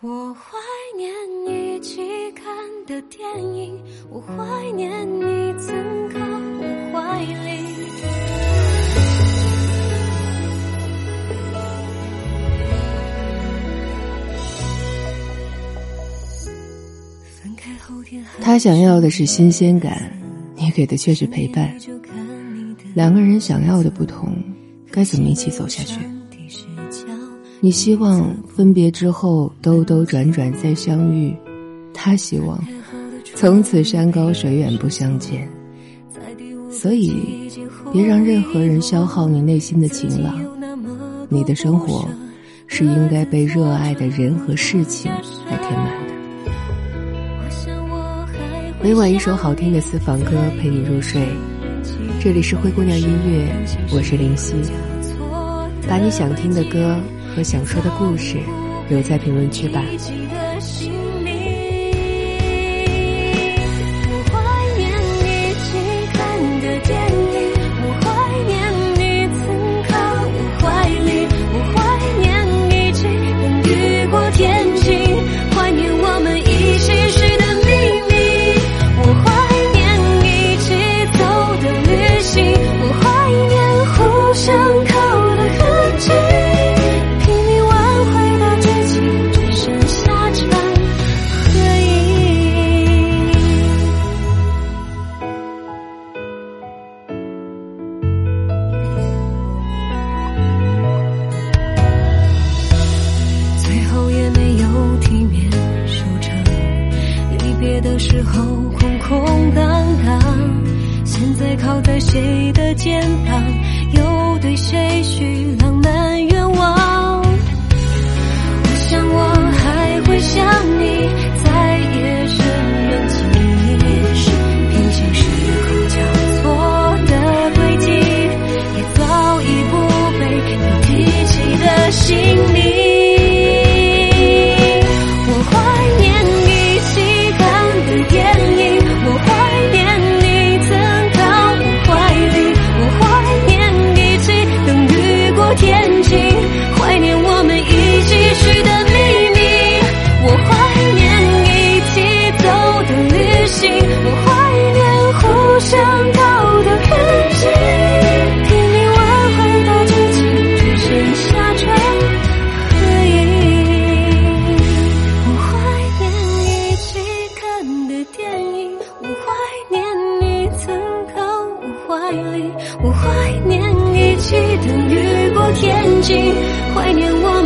我怀念一起看的电影，我怀念你曾靠我怀里。分开后天还他想要的是新鲜感，你给的却是陪伴。两个人想要的不同，该怎么一起走下去？你希望分别之后兜兜转转再相遇，他希望从此山高水远不相见。所以，别让任何人消耗你内心的晴朗。你的生活是应该被热爱的人和事情来填满的。每晚一首好听的私房歌陪你入睡。这里是灰姑娘音乐，我是林夕。把你想听的歌。和想说的故事，留在评论区吧。的时候空空荡荡，现在靠在谁的肩膀，又对谁许？电影我怀念你曾靠我怀里我怀念一起等雨过天晴怀念我